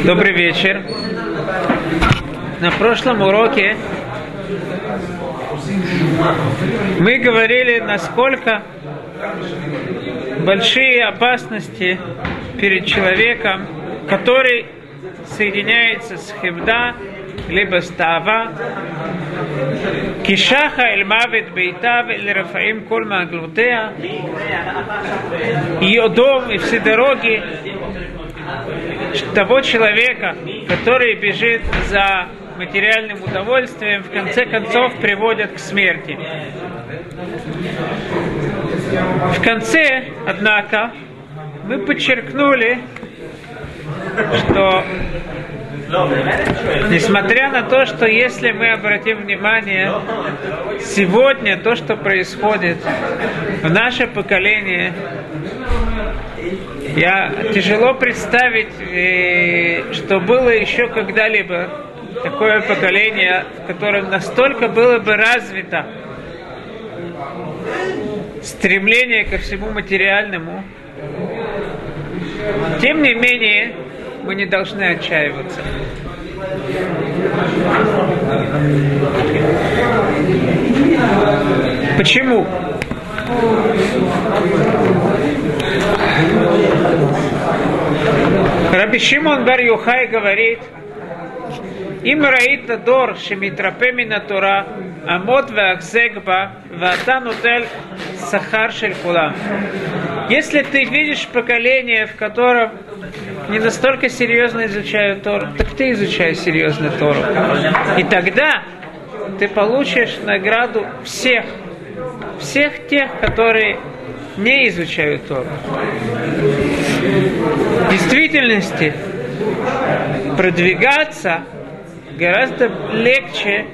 Добрый вечер. На прошлом уроке мы говорили, насколько большие опасности перед человеком, который соединяется с хевда, либо с тава, кишаха эль мавит бейтав эль рафаим коль маглутея, ее дом и все дороги того человека, который бежит за материальным удовольствием, в конце концов приводят к смерти. В конце, однако, мы подчеркнули, что несмотря на то, что если мы обратим внимание, сегодня то, что происходит в наше поколение, я тяжело представить, э, что было еще когда-либо такое поколение, в котором настолько было бы развито стремление ко всему материальному. Тем не менее, мы не должны отчаиваться. Почему? Раби Шимон Бар Юхай говорит, им раит дор шемитрапе мина Тора, амот веахзегба, вата нутель сахар шель Если ты видишь поколение, в котором не настолько серьезно изучают Тору, так ты изучай серьезно Тору. И тогда ты получишь награду всех, всех тех, которые не изучают Тору. В действительности продвигаться гораздо легче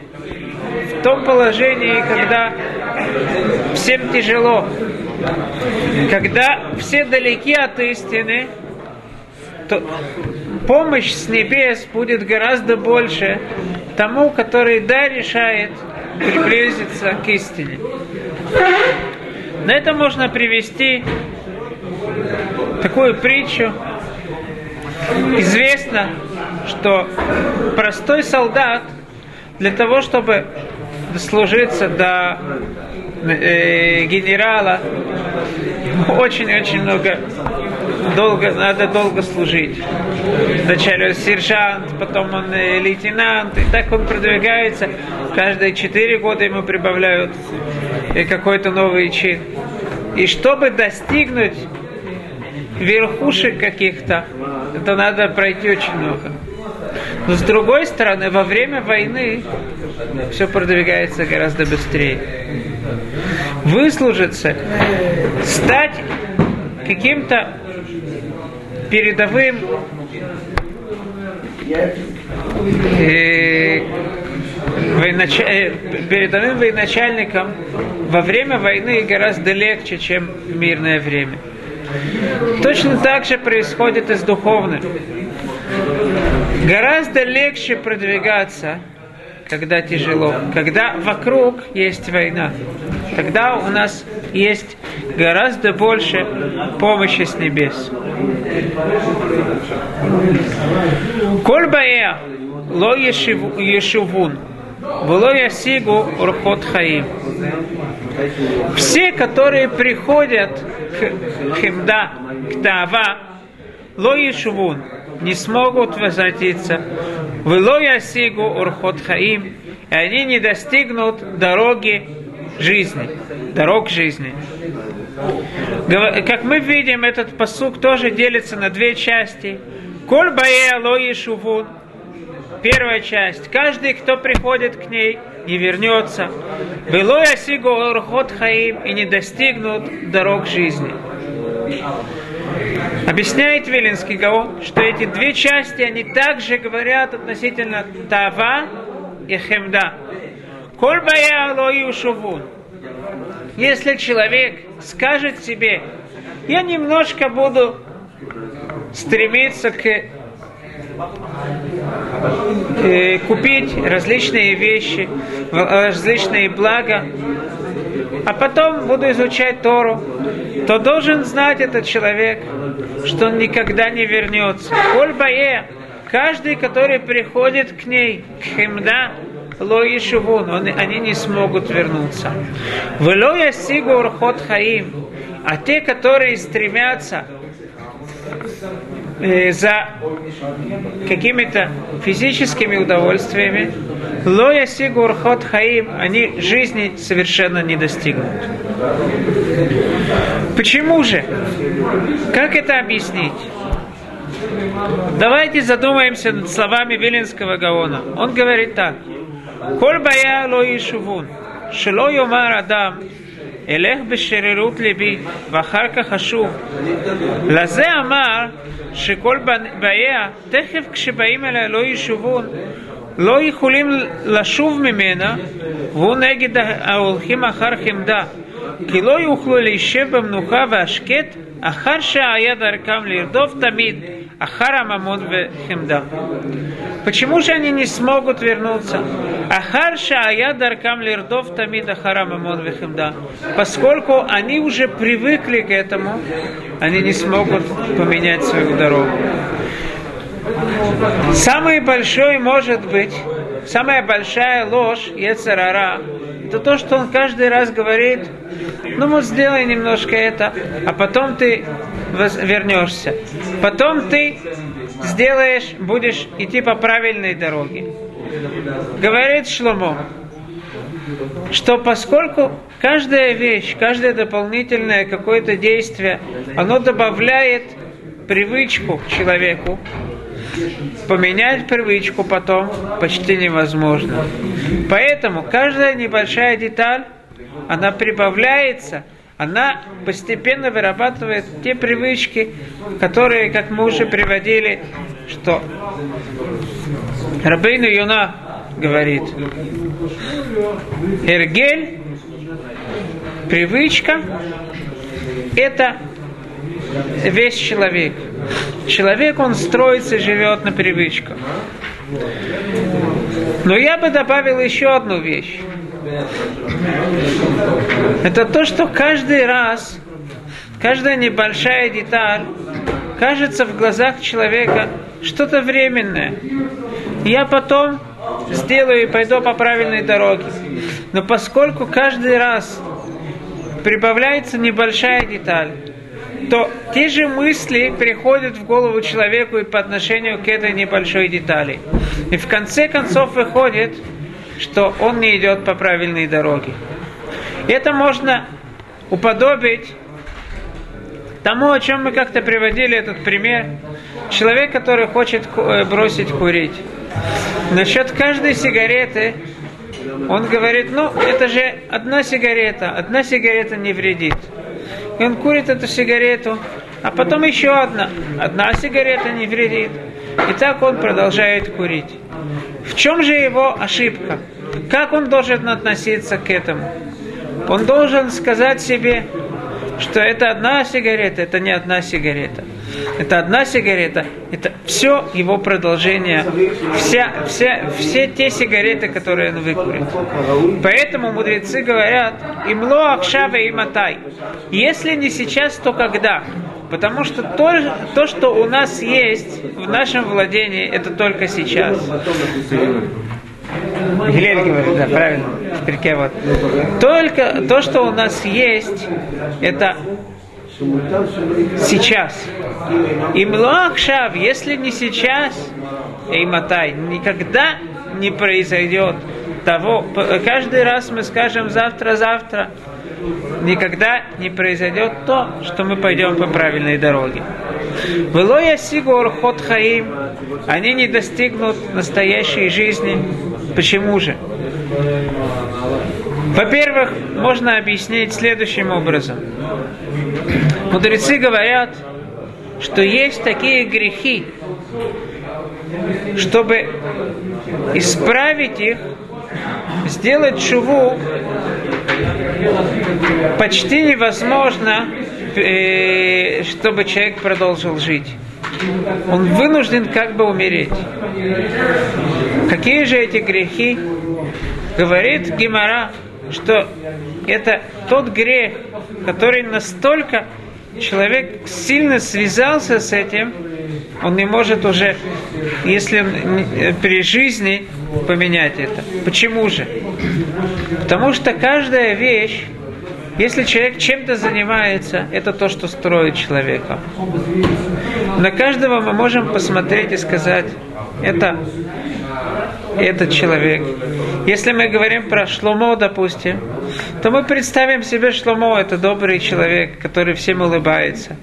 в том положении, когда всем тяжело, когда все далеки от истины, то помощь с небес будет гораздо больше тому, который да решает приблизиться к истине. На это можно привести такую притчу. Известно, что простой солдат для того, чтобы дослужиться до э, генерала, очень-очень много долго, надо долго служить. Вначале он сержант, потом он э, лейтенант, и так он продвигается. Каждые четыре года ему прибавляют э, какой-то новый чин. И чтобы достигнуть верхушек каких-то, это надо пройти очень много. Но с другой стороны, во время войны все продвигается гораздо быстрее. Выслужиться, стать каким-то передовым э, военач... э, передовым военачальником во время войны гораздо легче, чем в мирное время. Точно так же происходит и с духовным. Гораздо легче продвигаться, когда тяжело, когда вокруг есть война. Тогда у нас есть гораздо больше помощи с небес. Коль бая ло ешувун, было ясигу урхот хаим. Все, которые приходят к химда, к тава, ло ешувун, не смогут возвратиться. Вело ясигу урхот хаим, и они не достигнут дороги жизни, дорог жизни. Как мы видим, этот посук тоже делится на две части. Коль бае алои шувун. Первая часть. Каждый, кто приходит к ней, не вернется. Велой асигу орхот хаим и не достигнут дорог жизни. Объясняет Вилинский Гаон, что эти две части, они также говорят относительно Тава и Хемда. Коль бая. Если человек скажет себе, я немножко буду стремиться к э, купить различные вещи, различные блага, а потом буду изучать Тору, то должен знать этот человек, что он никогда не вернется. Коль бае, каждый, который приходит к ней, к хемда, ло ешивун, они не смогут вернуться. Вело ясигу урхот хаим, а те, которые стремятся э, за какими-то физическими удовольствиями, лоя сигур хот хаим, они жизни совершенно не достигнут. Почему же? Как это объяснить? Давайте задумаемся над словами Виленского Гаона. Он говорит так. Коль бая ло ишувун, шело йомар адам, אלך בשרירות ליבי, ואחר כך אשוב. לזה אמר שכל באיה, תכף כשבאים אליה לא ישובון, לא יכולים לשוב ממנה, והוא נגד ההולכים אחר חמדה. כי לא יוכלו להישב במנוחה והשקט, אחר שהיה דרכם לרדוף תמיד Ахара Мамон в Хемдам. Почему же они не смогут вернуться? Ахарша Шаая Даркам Лирдов тамида Ахара Мамон в Хемдам. Поскольку они уже привыкли к этому, они не смогут поменять свою дорогу. Самый большой может быть, самая большая ложь Ецарара это то, что он каждый раз говорит, ну вот сделай немножко это, а потом ты вернешься. Потом ты сделаешь, будешь идти по правильной дороге. Говорит Шломо, что поскольку каждая вещь, каждое дополнительное какое-то действие, оно добавляет привычку к человеку, поменять привычку потом почти невозможно. Поэтому каждая небольшая деталь, она прибавляется, она постепенно вырабатывает те привычки, которые, как мы уже приводили, что Рабейну Юна говорит, Эргель, привычка, это весь человек. Человек, он строится живет на привычках. Но я бы добавил еще одну вещь. Это то, что каждый раз, каждая небольшая деталь кажется в глазах человека что-то временное. Я потом сделаю и пойду по правильной дороге. Но поскольку каждый раз прибавляется небольшая деталь, то те же мысли приходят в голову человеку и по отношению к этой небольшой детали. И в конце концов выходит, что он не идет по правильной дороге. Это можно уподобить тому, о чем мы как-то приводили этот пример. Человек, который хочет э, бросить курить. Насчет каждой сигареты он говорит, ну, это же одна сигарета, одна сигарета не вредит. И он курит эту сигарету, а потом еще одна. Одна сигарета не вредит. И так он продолжает курить. В чем же его ошибка? Как он должен относиться к этому? Он должен сказать себе, что это одна сигарета, это не одна сигарета. Это одна сигарета, это все его продолжение, вся, вся, все те сигареты, которые он выкурит. Поэтому мудрецы говорят, имло акшава и матай. Если не сейчас, то когда? Потому что то, то, что у нас есть в нашем владении, это только сейчас. Гилель говорит, да, правильно. Перке вот. Только то, что у нас есть, это сейчас. И млахшав, если не сейчас, и матай, никогда не произойдет того. Каждый раз мы скажем завтра-завтра, никогда не произойдет то, что мы пойдем по правильной дороге. Велоя сигур ход хаим, они не достигнут настоящей жизни. Почему же? Во-первых, можно объяснить следующим образом. Мудрецы говорят, что есть такие грехи, чтобы исправить их, сделать шуву почти невозможно, э, чтобы человек продолжил жить. Он вынужден как бы умереть. Какие же эти грехи? Говорит Гимара, что это тот грех, который настолько человек сильно связался с этим, он не может уже, если при жизни поменять это. Почему же? Потому что каждая вещь, если человек чем-то занимается, это то, что строит человека. На каждого мы можем посмотреть и сказать, это этот человек. Если мы говорим про Шломо, допустим, то мы представим себе Шломо, это добрый человек, который всем улыбается.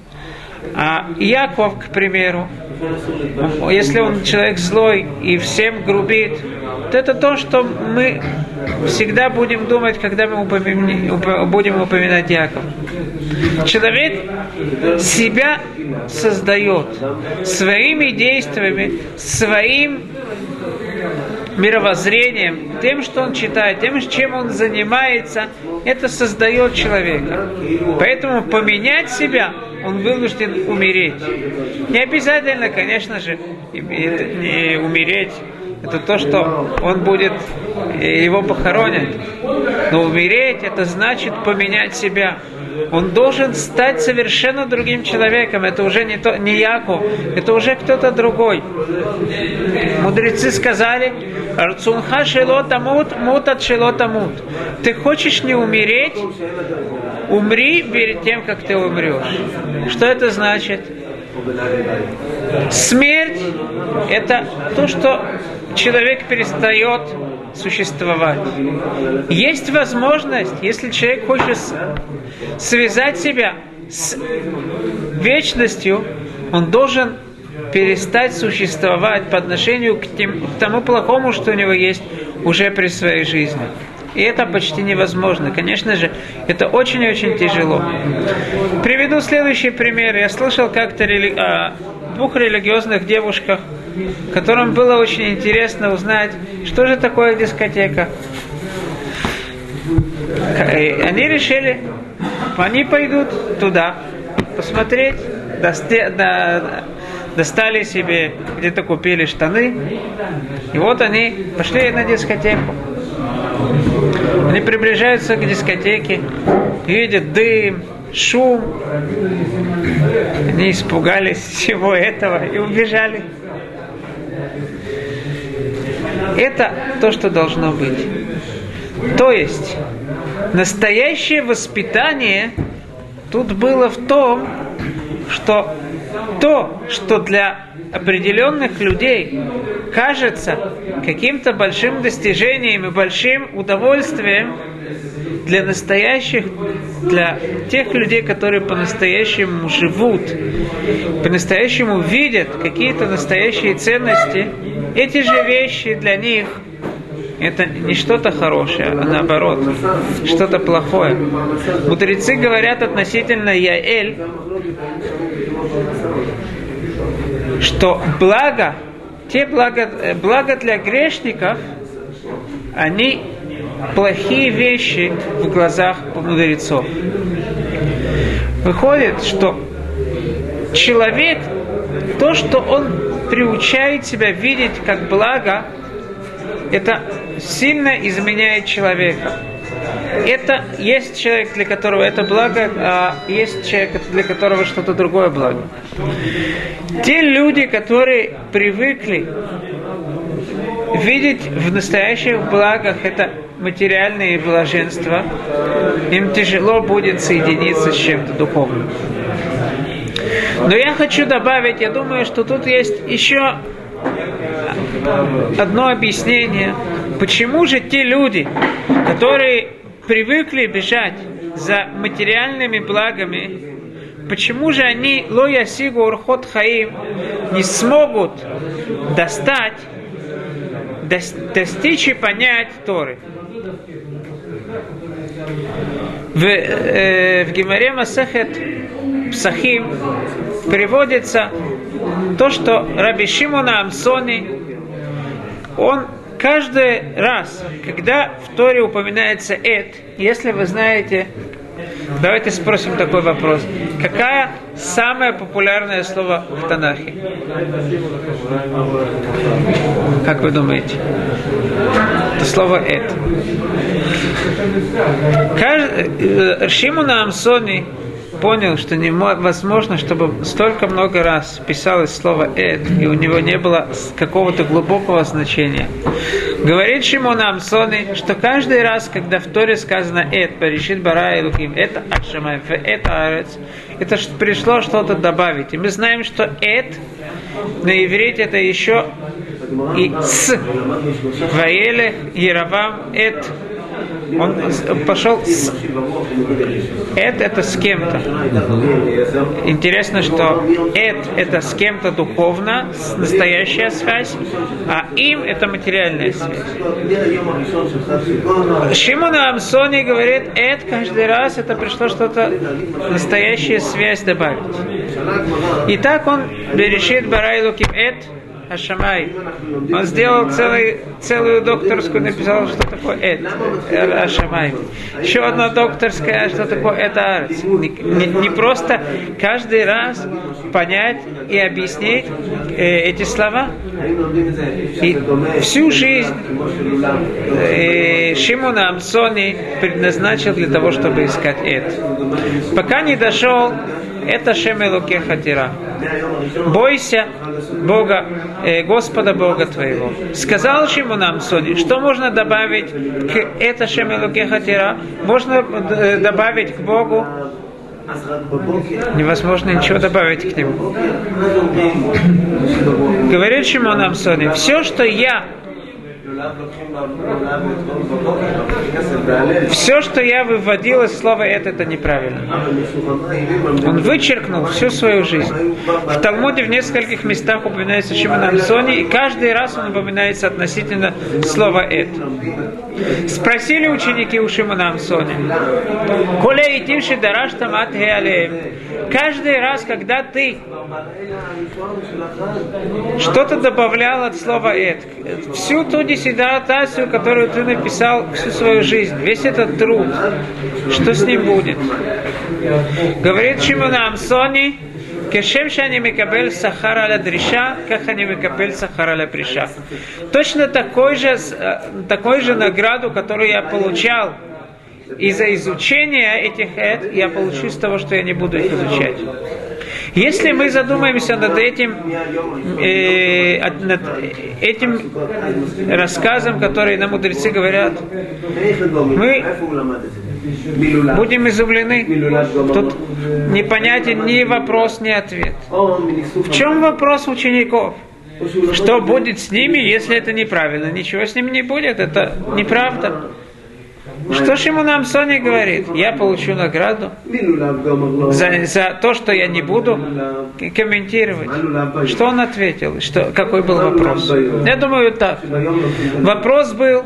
А Яков, к примеру, если он человек злой и всем грубит, то это то, что мы всегда будем думать, когда мы будем упоминать Яков. Человек себя создает своими действиями, своим мировоззрением, тем, что он читает, тем, чем он занимается, это создает человека. Поэтому поменять себя он вынужден умереть. Не обязательно, конечно же, не умереть. Это то, что он будет, его похоронят. Но умереть, это значит поменять себя. Он должен стать совершенно другим человеком. Это уже не, то, не Яков, это уже кто-то другой. Мудрецы сказали, Рцунха шелотамут, мутат шелотамут. Ты хочешь не умереть? Умри перед тем, как ты умрешь. Что это значит? Смерть – это то, что человек перестает существовать. Есть возможность, если человек хочет связать себя с вечностью, он должен перестать существовать по отношению к, тем, к тому плохому, что у него есть уже при своей жизни. И это почти невозможно. Конечно же, это очень-очень тяжело. Приведу следующий пример. Я слышал как-то рели... о двух религиозных девушках, которым было очень интересно узнать, что же такое дискотека. И они решили, они пойдут туда, посмотреть, достали себе, где-то купили штаны, и вот они пошли на дискотеку. Они приближаются к дискотеке, видят дым, шум. Они испугались всего этого и убежали. Это то, что должно быть. То есть, настоящее воспитание тут было в том, что то, что для определенных людей кажется каким-то большим достижением и большим удовольствием, для настоящих, для тех людей, которые по-настоящему живут, по-настоящему видят какие-то настоящие ценности, эти же вещи для них это не что-то хорошее, а наоборот, что-то плохое. Мудрецы говорят относительно Яэль, что благо, те благо, благо для грешников, они плохие вещи в глазах мудрецов. Выходит, что человек, то, что он приучает себя видеть как благо, это сильно изменяет человека. Это есть человек, для которого это благо, а есть человек, для которого что-то другое благо. Те люди, которые привыкли видеть в настоящих благах это материальные блаженства, им тяжело будет соединиться с чем-то духовным. Но я хочу добавить, я думаю, что тут есть еще одно объяснение, почему же те люди, которые привыкли бежать за материальными благами, почему же они, лоя сигу урхот хаим, не смогут достать, достичь и понять Торы. В, э, в Гимаре Масахет Псахим приводится то, что Раби Шимона Амсони, он каждый раз, когда в Торе упоминается «эт», если вы знаете, давайте спросим такой вопрос. Какая самое популярное слово в Танахе? Как вы думаете? Это слово «эт». Э, Шимуна Амсони понял, что невозможно, чтобы столько много раз писалось слово «эд», и у него не было какого-то глубокого значения. Говорит Шимон Амсони, что каждый раз, когда в Торе сказано «эд», «паришит бара и луким», «это ашамай», «это арец», это пришло что-то добавить. И мы знаем, что «эд» на иврите это еще и «с». Ваеле, Яровам, «эд», он пошел с Эд это с кем-то. Интересно, что Эд это с кем-то духовно, настоящая связь, а им это материальная связь. Шимон Амсони говорит, Эд каждый раз это пришло что-то, настоящая связь добавить. И так он решит Барайлуким Эд, Ашамай. Он сделал целый, целую докторскую, написал, что такое Эд, Ашамай. Еще одна докторская, что такое это Арц. Не, не, не просто каждый раз понять и объяснить э, эти слова. И всю жизнь э, Шимона Амсони предназначил для того, чтобы искать Эд. Пока не дошел, это Шемелуке Хатира. Бойся Бога, э, Господа Бога твоего. Сказал ему нам Сони, что можно добавить к это Шемелуке Хатира? Можно э, добавить к Богу Невозможно ничего добавить к нему. Говорит Шимон Амсони, все, что я все, что я выводил из слова это, это неправильно. Он вычеркнул всю свою жизнь. В Талмуде в нескольких местах упоминается Шимон Амсони, и каждый раз он упоминается относительно слова это. Спросили ученики у Шимона Амсони, «Коле и тиши дараш тамат Каждый раз, когда ты что-то добавлял от слова «эт», всю ту диссертацию, которую ты написал всю свою жизнь, весь этот труд, что с ним будет? Говорит Шимона Амсони, Кешем шани микабель сахара ля дриша, как они микабель сахара ля приша. Точно такой же, э, такой же награду, которую я получал из-за изучения этих эд, я получу из того, что я не буду их изучать. Если мы задумаемся над этим, э, над этим рассказом, который нам мудрецы говорят, мы будем изумлены. Тут непонятен ни вопрос, ни ответ. В чем вопрос учеников? Что будет с ними, если это неправильно? Ничего с ними не будет, это неправда. Что же ему нам Соня говорит? Я получу награду за, за то, что я не буду комментировать. Что он ответил? Что, какой был вопрос? Я думаю так. Вопрос был,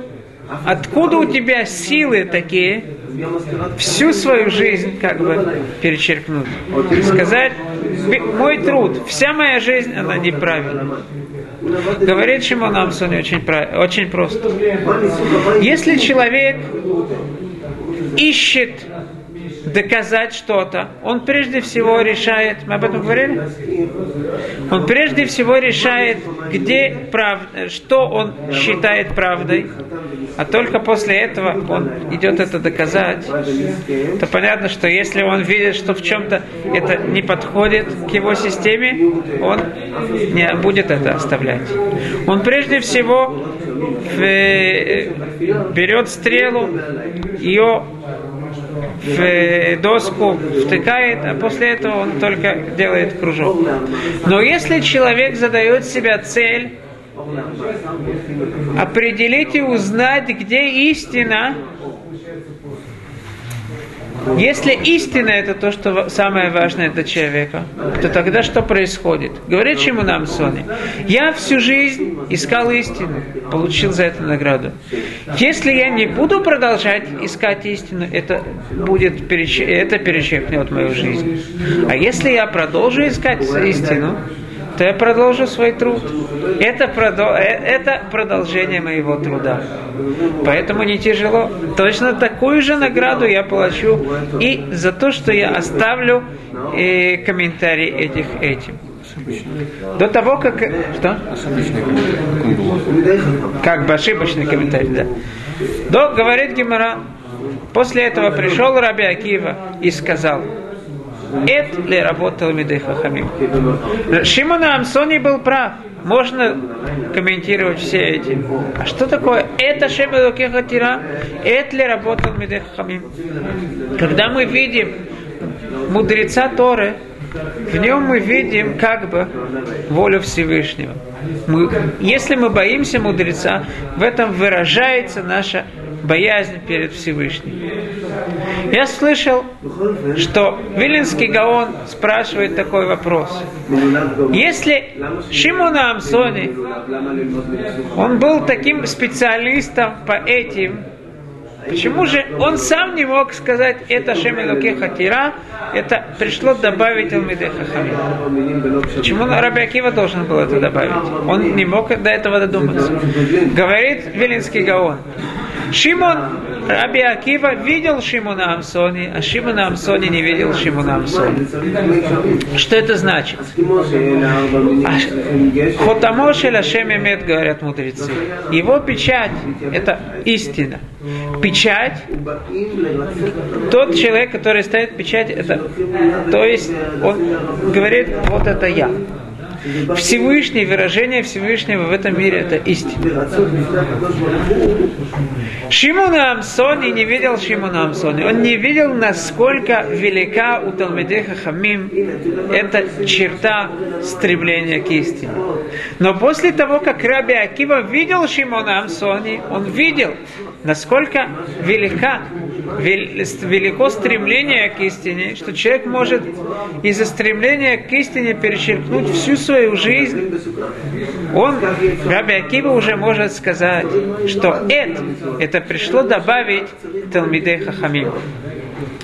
откуда у тебя силы такие всю свою жизнь как бы перечеркнуть? Сказать, мой труд, вся моя жизнь, она неправильна. Говорит Шимон Амсони очень, очень просто. Если человек ищет доказать что-то, он прежде всего решает, мы об этом говорили? Он прежде всего решает, где правда, что он считает правдой, а только после этого он идет это доказать, то понятно, что если он видит, что в чем-то это не подходит к его системе, он не будет это оставлять. Он прежде всего э, берет стрелу, ее в доску втыкает, а после этого он только делает кружок. Но если человек задает себя цель определить и узнать, где истина, если истина это то, что самое важное для человека, то тогда что происходит? Говорит ему нам Сони, я всю жизнь искал истину, получил за это награду. Если я не буду продолжать искать истину, это будет это перечеркнет мою жизнь. А если я продолжу искать истину, то я продолжу свой труд. Это, продол... Э, это продолжение моего труда. Поэтому не тяжело. Точно такую же награду я получу и за то, что я оставлю э, комментарий этих этим. До того, как... Что? Как бы ошибочный комментарий, да. До, говорит Гимара, после этого пришел Раби Акива и сказал, это ли работал Мидей Хахамим. Шимон Амсони был прав. Можно комментировать все эти. А что такое это Шебелокеха Тира? Это ли работал Мидей Хахамим? Когда мы видим мудреца Торы, в нем мы видим как бы волю Всевышнего. Мы, если мы боимся мудреца, в этом выражается наша боязнь перед Всевышним. Я слышал, что Вилинский Гаон спрашивает такой вопрос. Если Шимона Амсони, он был таким специалистом по этим Почему же он сам не мог сказать это Шемилуке Хатира, это пришло добавить Алмиде Хахамим? Почему Раби Акива должен был это добавить? Он не мог до этого додуматься. Говорит Вилинский Гаон. Шимон, Раби Акива видел Шимона Амсони, а Шимона Амсони не видел Шимона Амсони. Что это значит? Хотамо Шелашем Эмет, говорят мудрецы. Его печать – это истина. Печать, тот человек, который ставит печать, это, то есть он говорит, вот это я. Всевышний, выражение Всевышнего в этом мире это истина. Шимон Амсони не видел Шимона Амсони. Он не видел, насколько велика у Талмедеха Хамим эта черта стремления к истине. Но после того, как Раби Акива видел Шимона Амсони, он видел, насколько велика, велико стремление к истине, что человек может из-за стремления к истине перечеркнуть всю свою жизнь. Он, Раби Акива, уже может сказать, что это, это пришло добавить Талмидей Хахамим.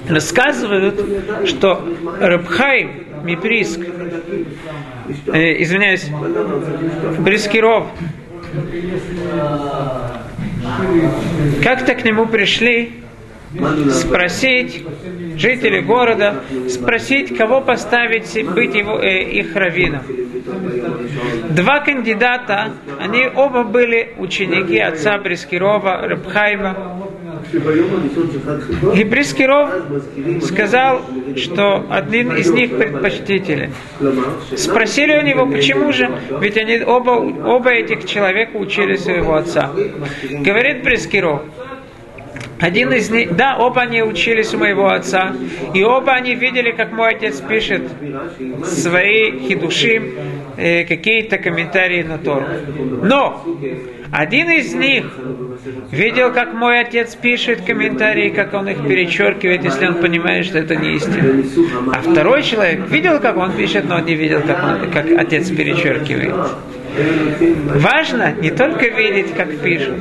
Рассказывают, что Рабхай Миприск, э, извиняюсь, Брискиров, как-то к нему пришли спросить жители города, спросить, кого поставить быть его, э, их раввином. Два кандидата, они оба были ученики отца Брискирова, Рабхайма. И Брискиров сказал, что один из них предпочтителен. Спросили у него, почему же? Ведь они оба, оба этих человека учили своего отца. Говорит Брискиров, один из них, да, оба они учились у моего отца, и оба они видели, как мой отец пишет свои хидушим, э, какие-то комментарии на Тору. Но один из них видел, как мой отец пишет комментарии, как он их перечеркивает, если он понимает, что это не истина. А второй человек видел, как он пишет, но он не видел, как, он, как отец перечеркивает. Важно не только видеть, как пишут,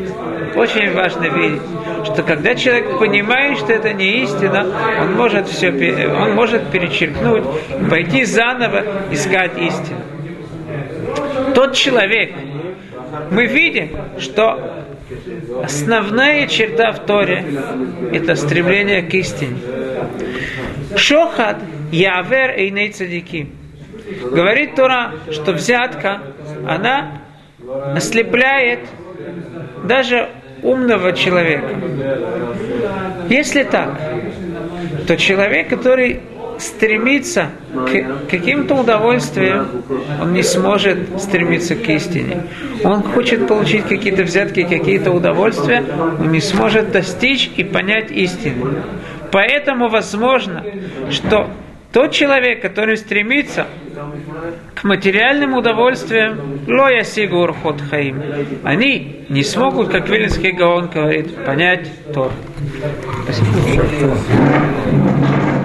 очень важно видеть, что когда человек понимает, что это не истина, он может все, он может перечеркнуть, пойти заново искать истину. Тот человек, мы видим, что основная черта в Торе – это стремление к истине. Шохат явер эйней цадики. Говорит Тора, что взятка, она ослепляет даже умного человека. Если так, то человек, который стремится к каким-то удовольствиям, он не сможет стремиться к истине. Он хочет получить какие-то взятки, какие-то удовольствия, он не сможет достичь и понять истину. Поэтому возможно, что тот человек, который стремится материальным удовольствиям, лоя сигур ход хаим, они не смогут, как Вилинский Гаон говорит, понять Тор. Спасибо.